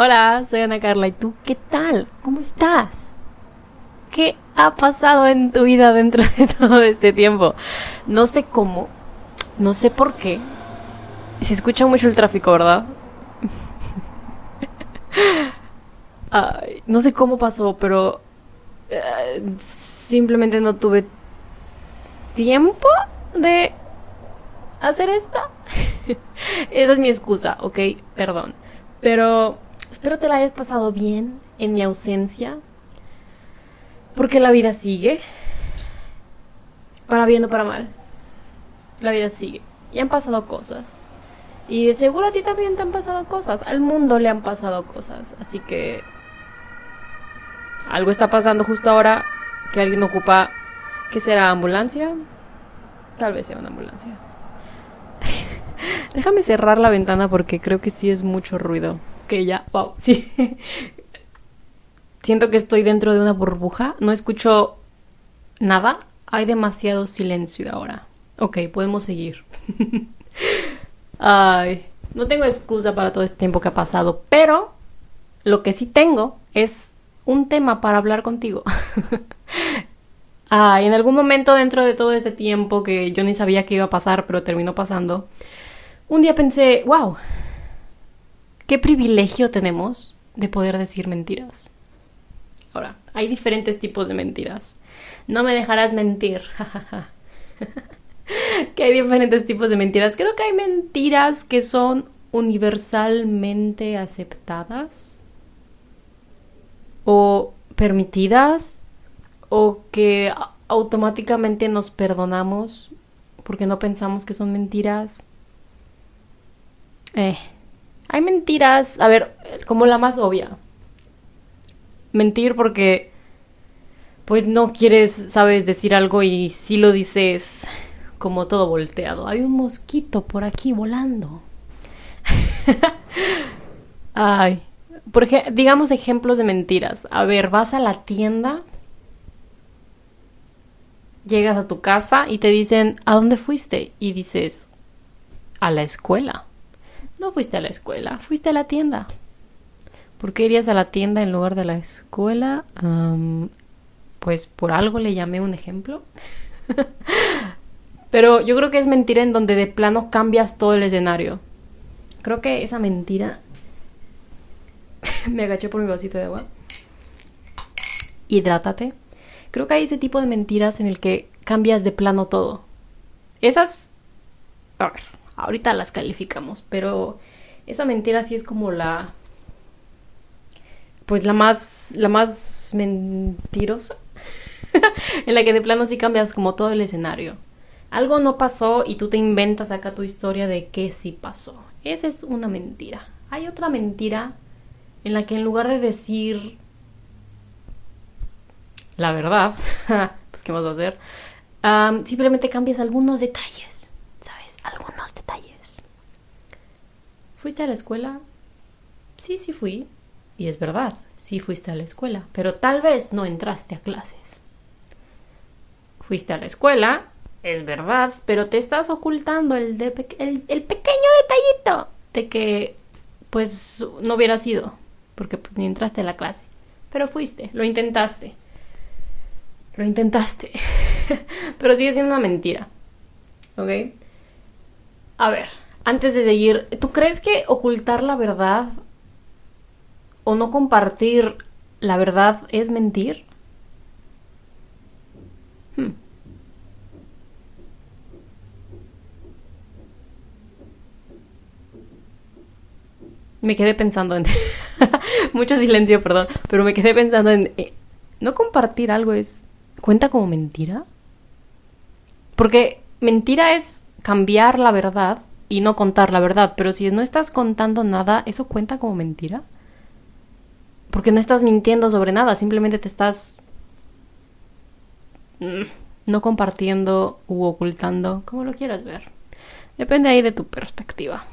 Hola, soy Ana Carla. ¿Y tú qué tal? ¿Cómo estás? ¿Qué ha pasado en tu vida dentro de todo este tiempo? No sé cómo, no sé por qué. Se escucha mucho el tráfico, ¿verdad? Ay, no sé cómo pasó, pero eh, simplemente no tuve tiempo de hacer esto. Esa es mi excusa, ok, perdón. Pero espero te la hayas pasado bien en mi ausencia. Porque la vida sigue. Para bien o para mal. La vida sigue. Y han pasado cosas. Y seguro a ti también te han pasado cosas. Al mundo le han pasado cosas. Así que... Algo está pasando justo ahora que alguien ocupa... ¿Qué será? ¿Ambulancia? Tal vez sea una ambulancia. Déjame cerrar la ventana porque creo que sí es mucho ruido. Que ya, wow, sí. Siento que estoy dentro de una burbuja. No escucho nada. Hay demasiado silencio ahora. Ok, podemos seguir. Ay, no tengo excusa para todo este tiempo que ha pasado, pero lo que sí tengo es un tema para hablar contigo. Ay, en algún momento dentro de todo este tiempo que yo ni sabía que iba a pasar, pero terminó pasando, un día pensé, wow, qué privilegio tenemos de poder decir mentiras. Ahora, hay diferentes tipos de mentiras. No me dejarás mentir. que hay diferentes tipos de mentiras. Creo que hay mentiras que son universalmente aceptadas o permitidas o que automáticamente nos perdonamos porque no pensamos que son mentiras. Eh, hay mentiras, a ver, como la más obvia. Mentir porque pues no quieres, sabes, decir algo y si lo dices como todo volteado. Hay un mosquito por aquí volando. Ay, porque digamos ejemplos de mentiras. A ver, vas a la tienda, llegas a tu casa y te dicen, ¿a dónde fuiste? Y dices, a la escuela. No fuiste a la escuela, fuiste a la tienda. ¿Por qué irías a la tienda en lugar de la escuela? pues por algo le llamé un ejemplo. Pero yo creo que es mentira en donde de plano cambias todo el escenario. Creo que esa mentira... Me agaché por mi vasito de agua. Hidrátate. Creo que hay ese tipo de mentiras en el que cambias de plano todo. Esas... A ver, ahorita las calificamos, pero esa mentira sí es como la... Pues la más... La más mentirosa. en la que de plano sí cambias como todo el escenario. Algo no pasó y tú te inventas acá tu historia de que sí pasó. Esa es una mentira. Hay otra mentira en la que en lugar de decir la verdad, pues qué más va a hacer, simplemente cambias algunos detalles, ¿sabes? Algunos detalles. ¿Fuiste a la escuela? Sí, sí fui. Y es verdad, sí fuiste a la escuela, pero tal vez no entraste a clases. Fuiste a la escuela, es verdad, pero te estás ocultando el, el, pequeño detallito de que pues no hubiera sido, porque pues ni entraste a la clase, pero fuiste, lo intentaste. Lo intentaste. pero sigue siendo una mentira. ¿Ok? A ver, antes de seguir, ¿tú crees que ocultar la verdad o no compartir la verdad es mentir? Hmm. me quedé pensando en... Mucho silencio, perdón, pero me quedé pensando en... Eh, ¿No compartir algo es... ¿Cuenta como mentira? Porque mentira es cambiar la verdad y no contar la verdad, pero si no estás contando nada, ¿eso cuenta como mentira? Porque no estás mintiendo sobre nada, simplemente te estás mm, no compartiendo u ocultando, como lo quieras ver. Depende ahí de tu perspectiva.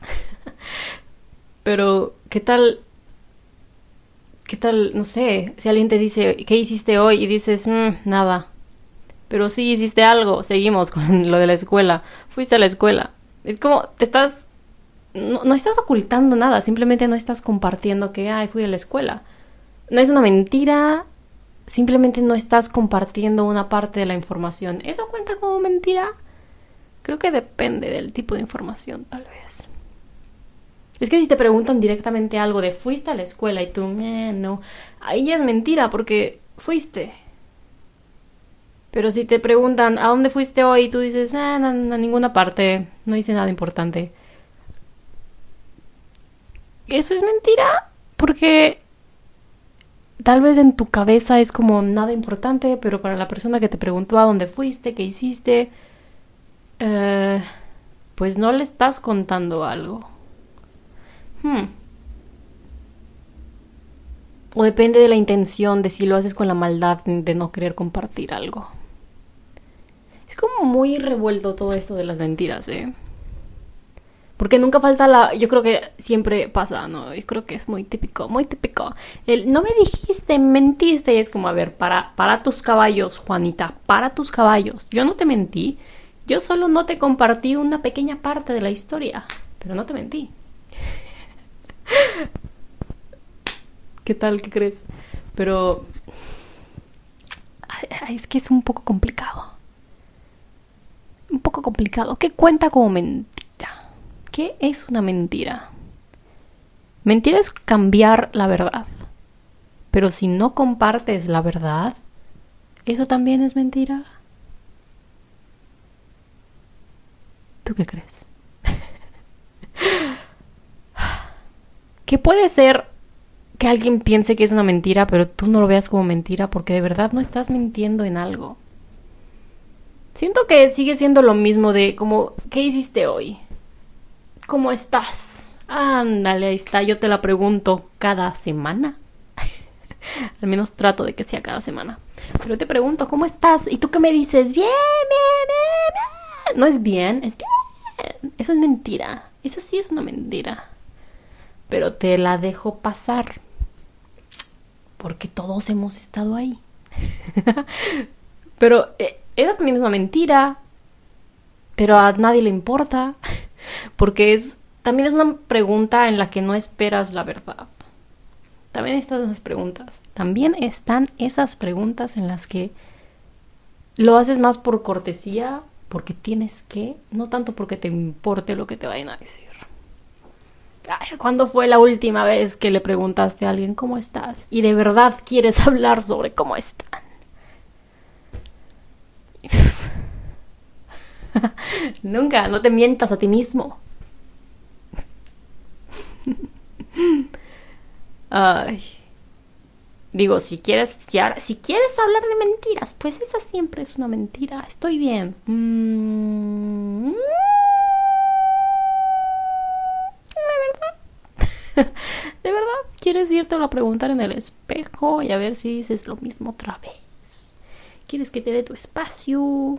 Pero, ¿qué tal? ¿Qué tal? No sé, si alguien te dice, ¿qué hiciste hoy? Y dices, mm, nada. Pero sí hiciste algo, seguimos con lo de la escuela. Fuiste a la escuela. Es como, te estás no, estás ocultando nada, simplemente no estás compartiendo que, ay, fui a la escuela. No es una mentira, simplemente no estás compartiendo una parte de la información. ¿Eso cuenta como mentira? Creo que depende del tipo de información, tal vez. Es que si te preguntan directamente algo de fuiste a la escuela y tú, eh, no, ahí ya es mentira porque fuiste. Pero si te preguntan a dónde fuiste hoy y tú dices, eh, a ninguna parte, no hice nada importante. Eso es mentira porque tal vez en tu cabeza es como nada importante, pero para la persona que te preguntó a dónde fuiste, qué hiciste, eh, pues no le estás contando algo. Hmm. O depende de la intención de si lo haces con la maldad de no querer compartir algo. Como muy revuelto todo esto de las mentiras, ¿eh? Porque nunca falta la. Yo creo que siempre pasa, ¿no? Yo creo que es muy típico, muy típico. El no me dijiste, mentiste. Y es como, a ver, para, para tus caballos, Juanita, para tus caballos. Yo no te mentí. Yo solo no te compartí una pequeña parte de la historia. Pero no te mentí. ¿Qué tal? ¿Qué crees? Pero. Es que es un poco complicado. Un poco complicado. ¿Qué cuenta como mentira? ¿Qué es una mentira? Mentira es cambiar la verdad. Pero si no compartes la verdad, ¿eso también es mentira? ¿Tú qué crees? ¿Qué puede ser que alguien piense que es una mentira, pero tú no lo veas como mentira porque de verdad no estás mintiendo en algo. Siento que sigue siendo lo mismo de como, ¿qué hiciste hoy? ¿Cómo estás? Ándale, ahí está. Yo te la pregunto cada semana. Al menos trato de que sea cada semana. Pero te pregunto, ¿cómo estás? ¿Y tú qué me dices? Bien, bien, bien, bien. No es bien, es bien. Eso es mentira. Esa sí es una mentira. Pero te la dejo pasar. Porque todos hemos estado ahí. Pero eh, esa también es una mentira. Pero a nadie le importa porque es también es una pregunta en la que no esperas la verdad. También están esas preguntas. También están esas preguntas en las que lo haces más por cortesía, porque tienes que, no tanto porque te importe lo que te vayan a decir. ¿Cuándo fue la última vez que le preguntaste a alguien cómo estás? Y de verdad quieres hablar sobre cómo están. Nunca, no te mientas a ti mismo. Ay. Digo, si quieres, si, quieres hablar de mentiras, pues esa siempre es una mentira. Estoy bien. Mm. De verdad. De verdad, ¿quieres irte a preguntar en el espejo y a ver si dices lo mismo otra vez? ¿Quieres que te dé tu espacio?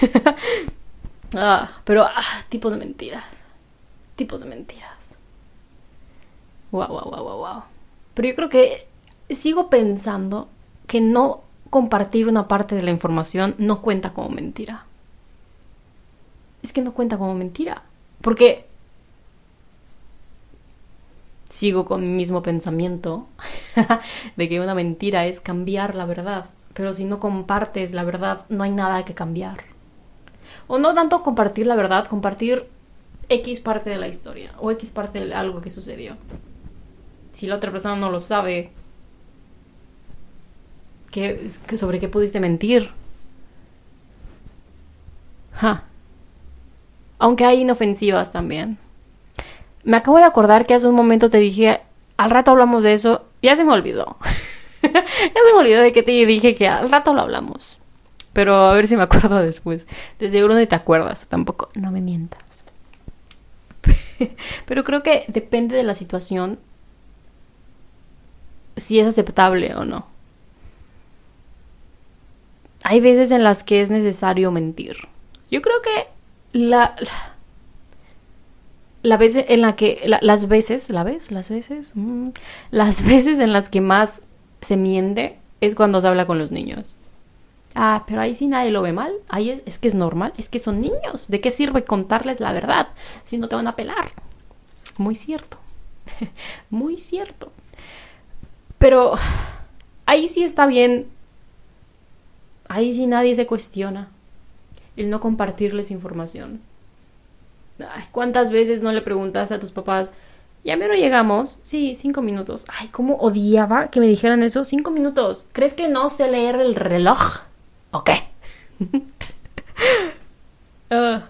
ah, pero ah, tipos de mentiras. Tipos de mentiras. Wow, wow, wow, wow, wow. Pero yo creo que sigo pensando que no compartir una parte de la información no cuenta como mentira. Es que no cuenta como mentira. Porque sigo con mi mismo pensamiento de que una mentira es cambiar la verdad. Pero si no compartes la verdad, no hay nada que cambiar. O no tanto compartir la verdad, compartir X parte de la historia o X parte de algo que sucedió. Si la otra persona no lo sabe, ¿qué, ¿sobre qué pudiste mentir? Aunque hay inofensivas también. Me acabo de acordar que hace un momento te dije, al rato hablamos de eso, ya se me olvidó. ya se me olvidó de que te dije que al rato lo hablamos. Pero a ver si me acuerdo después. De seguro no te acuerdas, tampoco. No me mientas. Pero creo que depende de la situación si es aceptable o no. Hay veces en las que es necesario mentir. Yo creo que la, la, vez en la que las veces, la vez, las veces, mm, las veces en las que más se miente es cuando se habla con los niños. Ah, pero ahí sí nadie lo ve mal. Ahí es, es, que es normal. Es que son niños. ¿De qué sirve contarles la verdad si no te van a pelar? Muy cierto. Muy cierto. Pero ahí sí está bien. Ahí sí nadie se cuestiona el no compartirles información. ¿Cuántas veces no le preguntaste a tus papás, ya mero llegamos? Sí, cinco minutos. Ay, cómo odiaba que me dijeran eso. Cinco minutos. ¿Crees que no sé leer el reloj? ¿O qué? Ah.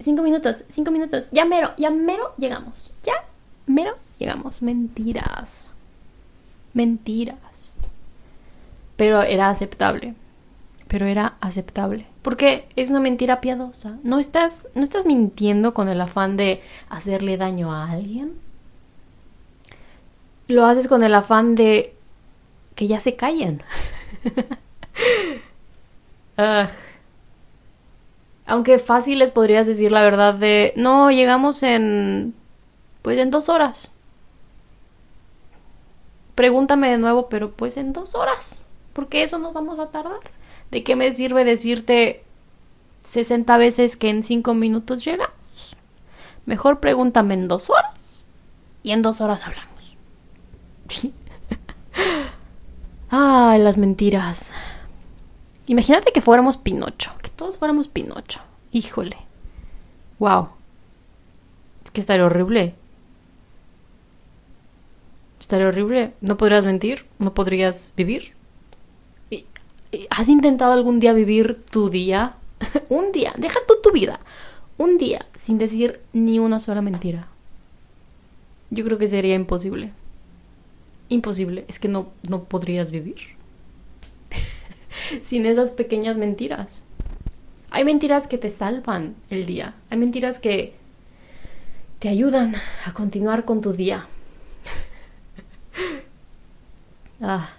Cinco minutos, cinco minutos. Ya mero, ya mero llegamos. Ya mero llegamos. Mentiras. Mentiras. Pero era aceptable pero era aceptable. Porque es una mentira piadosa. No estás, no estás mintiendo con el afán de hacerle daño a alguien. Lo haces con el afán de que ya se callen. Aunque fácil les podrías decir la verdad de no, llegamos en pues en dos horas. Pregúntame de nuevo, pero pues en dos horas. Porque eso nos vamos a tardar. ¿De qué me sirve decirte 60 veces que en 5 minutos llegamos? Mejor pregúntame en dos horas y en dos horas hablamos. Ay, las mentiras. Imagínate que fuéramos Pinocho, que todos fuéramos Pinocho. Híjole. Wow. Es que estaría horrible. Estaría horrible. No podrías mentir, no podrías vivir. ¿Has intentado algún día vivir tu día? un día, deja tú tu vida. Un día sin decir ni una sola mentira. Yo creo que sería imposible. Imposible. Es que no, no podrías vivir. sin esas pequeñas mentiras. Hay mentiras que te salvan el día. Hay mentiras que te ayudan a continuar con tu día. ah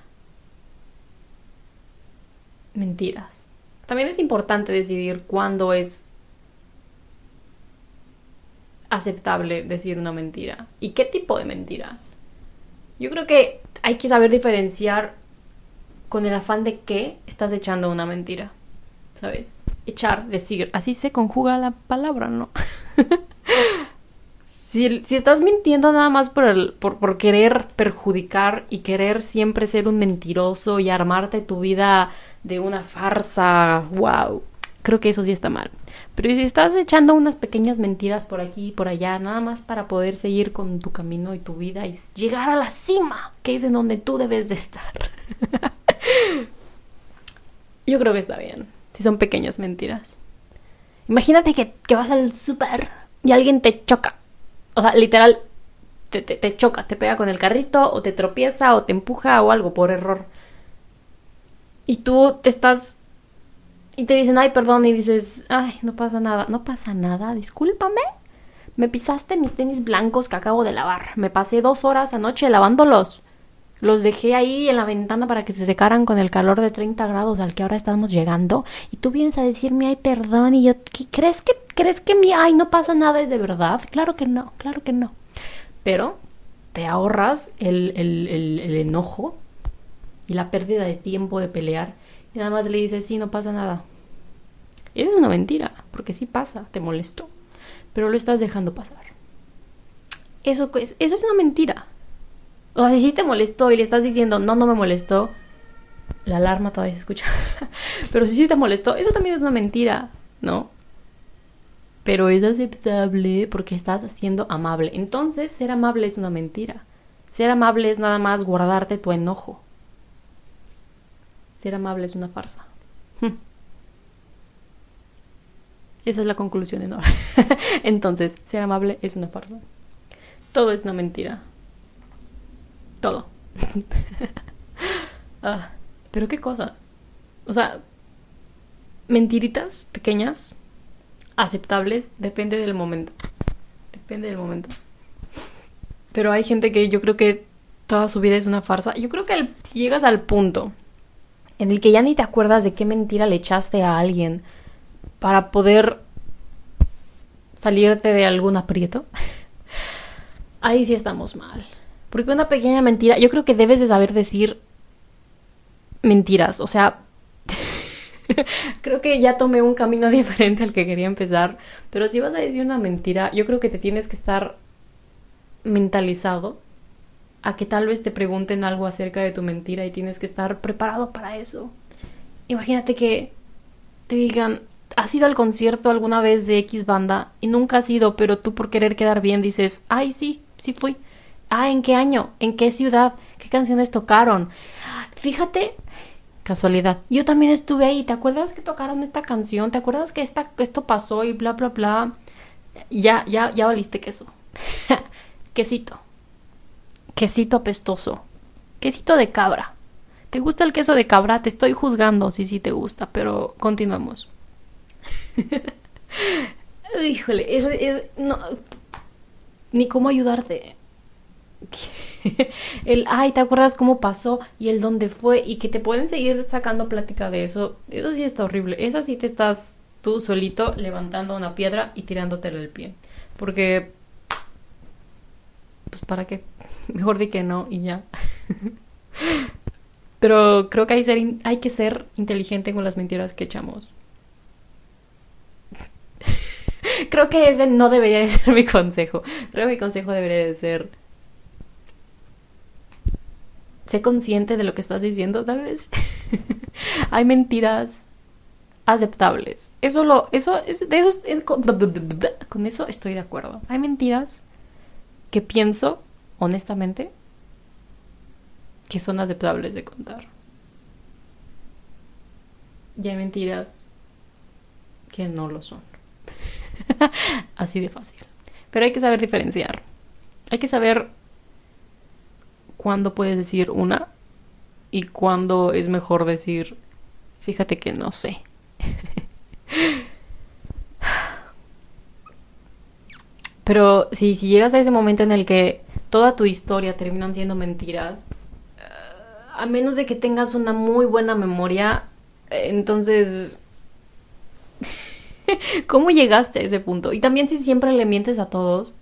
mentiras. También es importante decidir cuándo es aceptable decir una mentira y qué tipo de mentiras. Yo creo que hay que saber diferenciar con el afán de que estás echando una mentira, ¿sabes? Echar, decir, así se conjuga la palabra, ¿no? si, estás mintiendo nada más por, el, por, por querer perjudicar y querer siempre ser un mentiroso y armarte tu vida de una farsa, wow, creo que eso sí está mal. Pero si estás echando unas pequeñas mentiras por aquí y por allá, nada más para poder seguir con tu camino y tu vida y llegar a la cima, que es en donde tú debes de estar. Yo creo que está bien, si son pequeñas mentiras. Imagínate que, vas al súper y alguien te choca. O sea, literal, te, te choca, te pega con el carrito o te tropieza o te empuja o algo por error y tú te estás y te dicen, ay, perdón, y dices, ay, no pasa nada, no pasa nada, discúlpame. Me pisaste mis tenis blancos que acabo de lavar. Me pasé dos horas anoche lavándolos. Los dejé ahí en la ventana para que se secaran con el calor de 30 grados al que ahora estamos llegando. Y tú vienes a decirme, ay, perdón, y yo, ¿crees que, crees que mi, ay, no pasa nada es de verdad? Claro que no, claro que no. Pero te ahorras el, el, el enojo y la pérdida de tiempo de pelear y nada más le dices, sí, no pasa nada. Y es una mentira, porque sí pasa, te molestó, pero lo estás dejando pasar. Eso, eso es una mentira. O sea, si sí te molestó y le estás diciendo, no, no me molestó, la alarma todavía se escucha. pero si sí te molestó, eso también es una mentira, ¿no? Pero es aceptable porque estás siendo amable. Entonces, ser amable es una mentira. Ser amable es nada más guardarte tu enojo. Ser amable es una farsa. Esa es la conclusión enorme. Entonces, ser amable es una farsa. Todo es una mentira. Todo. ah, pero qué cosa. O sea, mentiritas pequeñas, aceptables, depende del momento. Depende del momento. Pero hay gente que yo creo que toda su vida es una farsa. Yo creo que si llegas al punto en el que ya ni te acuerdas de qué mentira le echaste a alguien para poder salirte de algún aprieto, ahí sí estamos mal. Porque una pequeña mentira, yo creo que debes de saber decir mentiras, o sea, creo que ya tomé un camino diferente al que quería empezar, pero si vas a decir una mentira, yo creo que te tienes que estar mentalizado a que tal vez te pregunten algo acerca de tu mentira y tienes que estar preparado para eso. Imagínate que te digan, ¿has ido al concierto alguna vez de X banda? Y nunca has ido, pero tú por querer quedar bien dices, ay, sí, sí fui. Ah, ¿en qué año? ¿En qué ciudad? ¿Qué canciones tocaron? Fíjate, casualidad. Yo también estuve ahí. ¿Te acuerdas que tocaron esta canción? ¿Te acuerdas que esta, esto pasó y bla, bla, bla? Ya, ya, ya valiste queso. Quesito quesito apestoso, quesito de cabra. ¿Te gusta el queso de cabra? Te estoy juzgando si sí te gusta, pero continuemos. Híjole, es, no, ni cómo ayudarte. el, ay, ¿te acuerdas cómo pasó? Y el dónde fue. Y que te pueden seguir sacando plática de eso. Eso sí está horrible. Esa sí te estás tú solito levantando una piedra y tirándotela el pie. Porque... Pues para qué. Mejor di que no y ya. Pero creo que hay, ser hay que ser inteligente con las mentiras que echamos. creo que ese no debería de ser mi consejo. Creo que mi consejo debería de ser... Sé consciente de lo que estás diciendo, tal vez. hay mentiras aceptables. Eso lo, eso, es, de esos, con eso estoy de acuerdo. Hay mentiras que pienso honestamente, que son aceptables de contar. Y hay mentiras que no lo son. Así de fácil. Pero hay que saber diferenciar. Hay que saber cuándo puedes decir una y cuándo es mejor decir, fíjate que no sé. Pero si, si llegas a ese momento en el que toda tu historia terminan siendo mentiras, eh, a menos de que tengas una muy buena memoria, eh, entonces... ¿Cómo llegaste a ese punto? Y también si siempre le mientes a todos,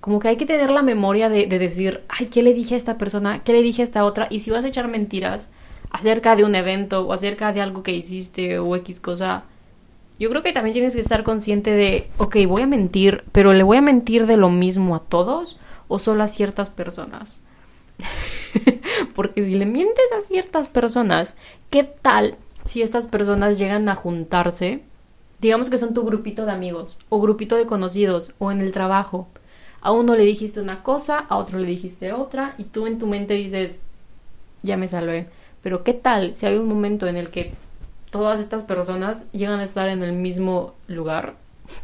como que hay que tener la memoria de, de, decir, ay, ¿qué le dije a esta persona? ¿Qué le dije a esta otra? Y si vas a echar mentiras acerca de un evento o acerca de algo que hiciste o X cosa, yo creo que también tienes que estar consciente de, ok, voy a mentir, pero le voy a mentir de lo mismo a todos o solo a ciertas personas. Porque si le mientes a ciertas personas, ¿qué tal si estas personas llegan a juntarse? Digamos que son tu grupito de amigos o grupito de conocidos o en el trabajo. A uno le dijiste una cosa, a otro le dijiste otra y tú en tu mente dices, ya me salvé. Pero ¿qué tal si hay un momento en el que todas estas personas llegan a estar en el mismo lugar?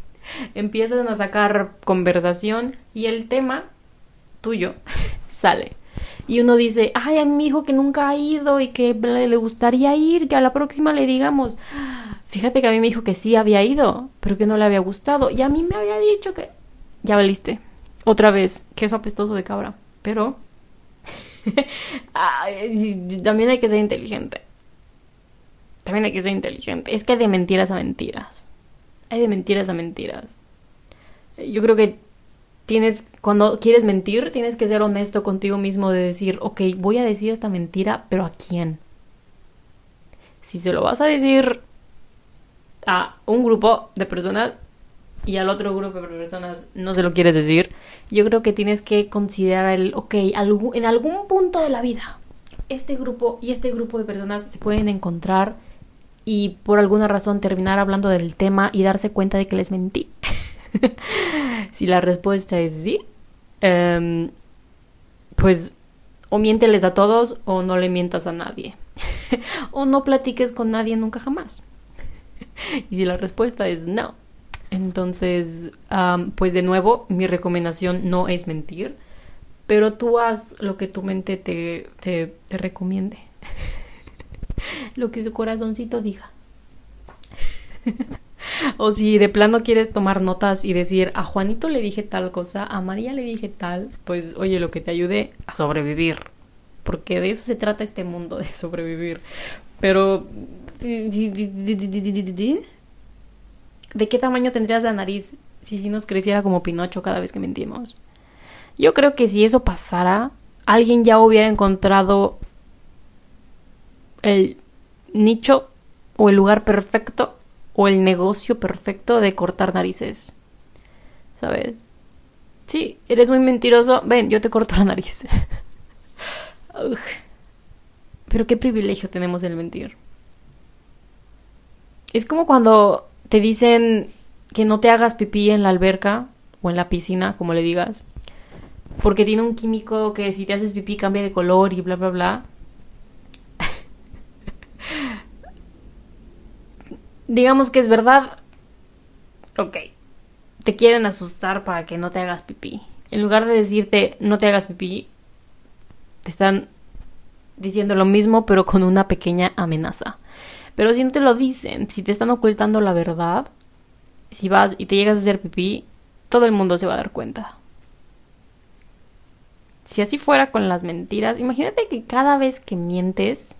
Empiezan a sacar conversación y el tema tuyo sale. Y uno dice, ay, a mi hijo que nunca ha ido y que le gustaría ir, que a la próxima le digamos, fíjate que a mí me dijo que sí había ido, pero que no le había gustado. Y a mí me había dicho que... Ya valiste. Otra vez, queso apestoso de cabra. Pero... también hay que ser inteligente. También hay que ser inteligente. Es que hay de mentiras a mentiras. Hay de mentiras a mentiras. Yo creo que tienes, cuando quieres mentir, tienes que ser honesto contigo mismo de decir, ok, voy a decir esta mentira, pero ¿a quién? Si se lo vas a decir a un grupo de personas y al otro grupo de personas no se lo quieres decir, yo creo que tienes que considerar el, ok, en algún punto de la vida, este grupo y este grupo de personas se pueden encontrar y por alguna razón terminar hablando del tema y darse cuenta de que les mentí. si la respuesta es sí, em, pues o miénteles a todos o no le mientas a nadie. o no platiques con nadie nunca jamás. y si la respuesta es no, entonces, pues de nuevo, mi recomendación no es mentir, pero tú haz lo que tu mente te, te, te recomiende. lo que tu corazoncito diga. o si de plano quieres tomar notas y decir, a Juanito le dije tal cosa, a María le dije tal, pues oye, lo que te ayude a sobrevivir. Porque de eso se trata este mundo, de sobrevivir. Pero... ¿De qué tamaño tendrías la nariz si, nos creciera como Pinocho cada vez que mentimos? Yo creo que si eso pasara, alguien ya hubiera encontrado el nicho o el lugar perfecto o el negocio perfecto de cortar narices. ¿Sabes? Sí, eres muy mentiroso. Ven, yo te corto la nariz. Pero qué privilegio tenemos el mentir. Es como cuando te dicen que no te hagas pipí en la alberca o en la piscina, como le digas, porque tiene un químico que si te haces pipí cambia de color y bla, bla, bla. Digamos que es verdad. Ok. Te quieren asustar para que no te hagas pipí. En lugar de decirte no te hagas pipí, te están diciendo lo mismo pero con una pequeña amenaza. Pero si no te lo dicen, si te están ocultando la verdad, si vas y te llegas a hacer pipí, todo el mundo se va a dar cuenta. Si así fuera con las mentiras, imagínate que cada vez que mientes,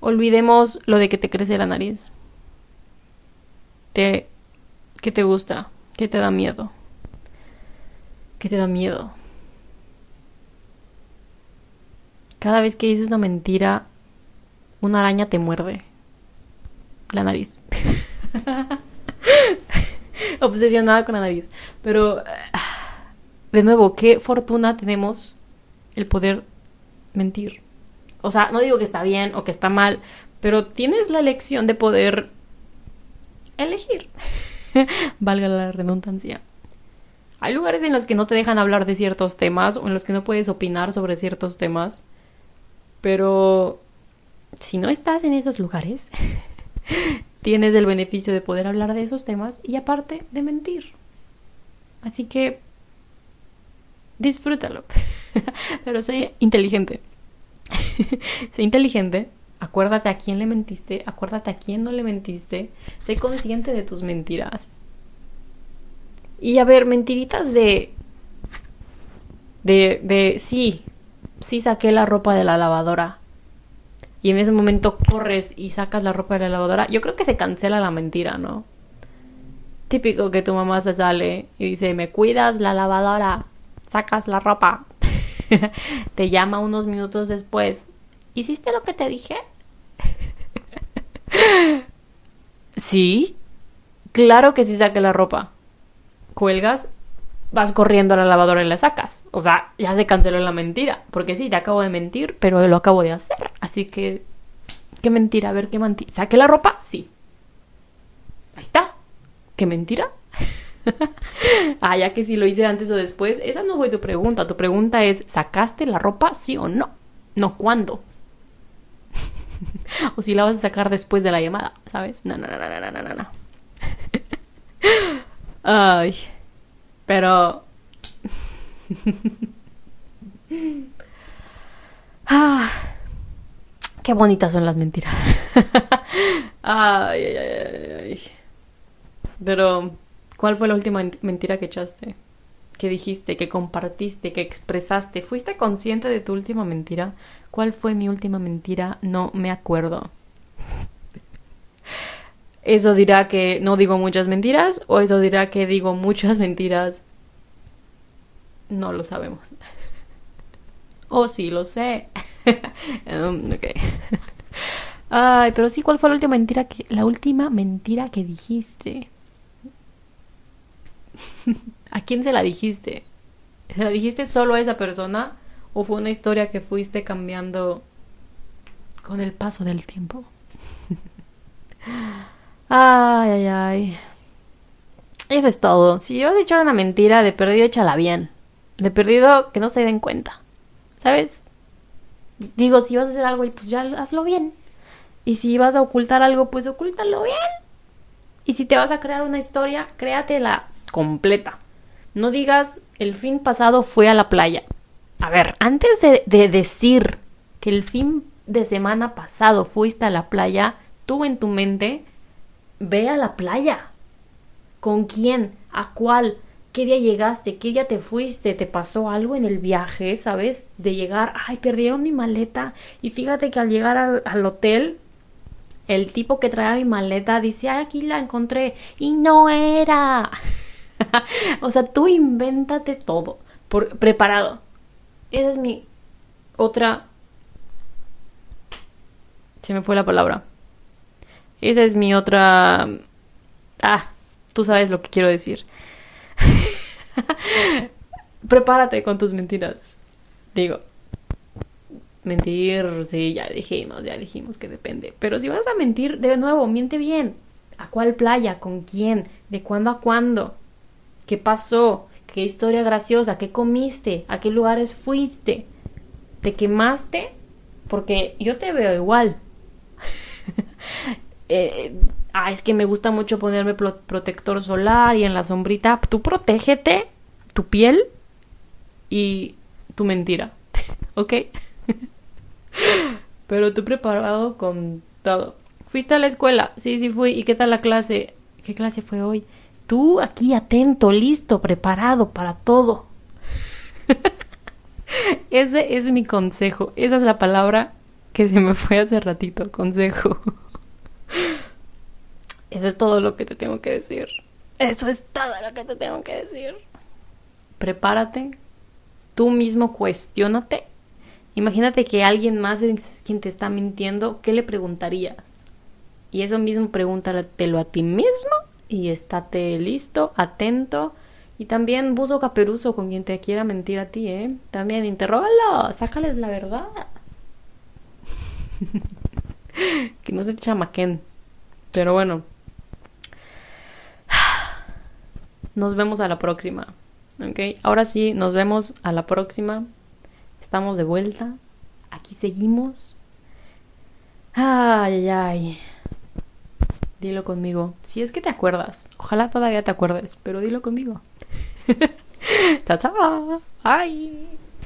olvidemos lo de que te crece la nariz. Te, ¿Qué te gusta? ¿Qué te da miedo? ¿Qué te da miedo? Cada vez que dices una mentira, una araña te muerde la nariz. Obsesionada con la nariz. Pero, de nuevo, qué fortuna tenemos el poder mentir. O sea, no digo que está bien o que está mal, pero tienes la elección de poder elegir. Valga la redundancia. Hay lugares en los que no te dejan hablar de ciertos temas o en los que no puedes opinar sobre ciertos temas. Pero si no estás en esos lugares, tienes el beneficio de poder hablar de esos temas y aparte de mentir. Así que disfrútalo. Pero sé inteligente. sé inteligente. Acuérdate a quién le mentiste, acuérdate a quién no le mentiste. Sé consciente de tus mentiras. Y a ver, mentiritas de. De. de. Sí. Sí saqué la ropa de la lavadora y en ese momento corres y sacas la ropa de la lavadora, yo creo que se cancela la mentira, ¿no? Típico que tu mamá se sale y dice, me cuidas la lavadora, sacas la ropa, te llama unos minutos después, ¿hiciste lo que te dije? sí, claro que sí saqué la ropa. Cuelgas vas corriendo a la lavadora y la sacas. O sea, ya se canceló la mentira. Porque sí, te acabo de mentir, pero lo acabo de hacer. Así que, ¿qué mentira? A ver, ¿qué mentira? ¿Saqué la ropa? Sí. Ahí está. ¿Qué mentira? ah, ya que si lo hice antes o después, esa no fue tu pregunta. Tu pregunta es, ¿sacaste la ropa? Sí o no. No, ¿cuándo? o si la vas a sacar después de la llamada, ¿sabes? No, no, no, no, no, no, no. Ay. Pero... ah, qué bonitas son las mentiras. ay, ay, ay, ay. Pero, ¿cuál fue la última mentira que echaste? que dijiste, que compartiste, que expresaste? ¿Fuiste consciente de tu última mentira? ¿Cuál fue mi última mentira? No me acuerdo. ¿Eso dirá que no digo muchas mentiras o eso dirá que digo muchas mentiras? No lo sabemos. oh, sí, lo sé. um, ok. Ay, pero sí, ¿cuál fue la última mentira que la última mentira que dijiste? ¿A quién se la dijiste? ¿Se la dijiste solo a esa persona o fue una historia que fuiste cambiando con el paso del tiempo? Ay, ay, ay. Eso es todo. Si vas a echar una mentira, de perdido échala bien. De perdido que no se den cuenta. ¿Sabes? Digo, si vas a hacer algo, pues ya hazlo bien. Y si vas a ocultar algo, pues ocúltalo bien. Y si te vas a crear una historia, créatela completa. No digas, el fin pasado fue a la playa. A ver, antes de, de decir que el fin de semana pasado fuiste a la playa, tú en tu mente Ve a la playa. ¿Con quién? ¿A cuál? ¿Qué día llegaste? ¿Qué día te fuiste? ¿Te pasó algo en el viaje? ¿Sabes? De llegar, ay, perdieron mi maleta. Y fíjate que al llegar al, hotel, el tipo que traía mi maleta dice, ay, aquí la encontré. Y no era. o sea, tú invéntate todo. Preparado. Esa es mi otra... Se me fue la palabra Esa es mi otra... Ah, tú sabes lo que quiero decir. Prepárate con tus mentiras. Digo, mentir, sí, ya dijimos, ya dijimos que depende. Pero si vas a mentir, de nuevo, miente bien. ¿A cuál playa? ¿Con quién? ¿De cuándo a cuándo? ¿Qué pasó? ¿Qué historia graciosa? ¿Qué comiste? ¿A qué lugares fuiste? ¿Te quemaste? Porque yo te veo igual. eh, ah, es que me gusta mucho ponerme protector solar y en la sombrita. Tú protégete tu piel y tu mentira. ¿Ok? Pero tú preparado con todo. ¿Fuiste a la escuela? Sí, sí fui. ¿Y qué tal la clase? ¿Qué clase fue hoy? Tú aquí atento, listo, preparado para todo. Ese es mi consejo. Esa es la palabra que se me fue hace ratito. Consejo. Eso es todo lo que te tengo que decir. Eso es todo lo que te tengo que decir. Prepárate. Tú mismo cuestiónate Imagínate que alguien más es quien te está mintiendo, ¿qué le preguntarías? Y eso mismo pregúntatelo a ti mismo y estate listo, atento. Y también buzo caperuso con quien te quiera mentir a ti, ¿eh? También interrógalo, sácales la verdad. que no se chamaquen. Pero bueno. Nos vemos a la próxima. ¿Ok? Ahora sí, nos vemos a la próxima. Estamos de vuelta. Aquí seguimos. Ay, ay, ay. Dilo conmigo. Si es que te acuerdas. Ojalá todavía te acuerdes, pero dilo conmigo. chao, chao. Bye.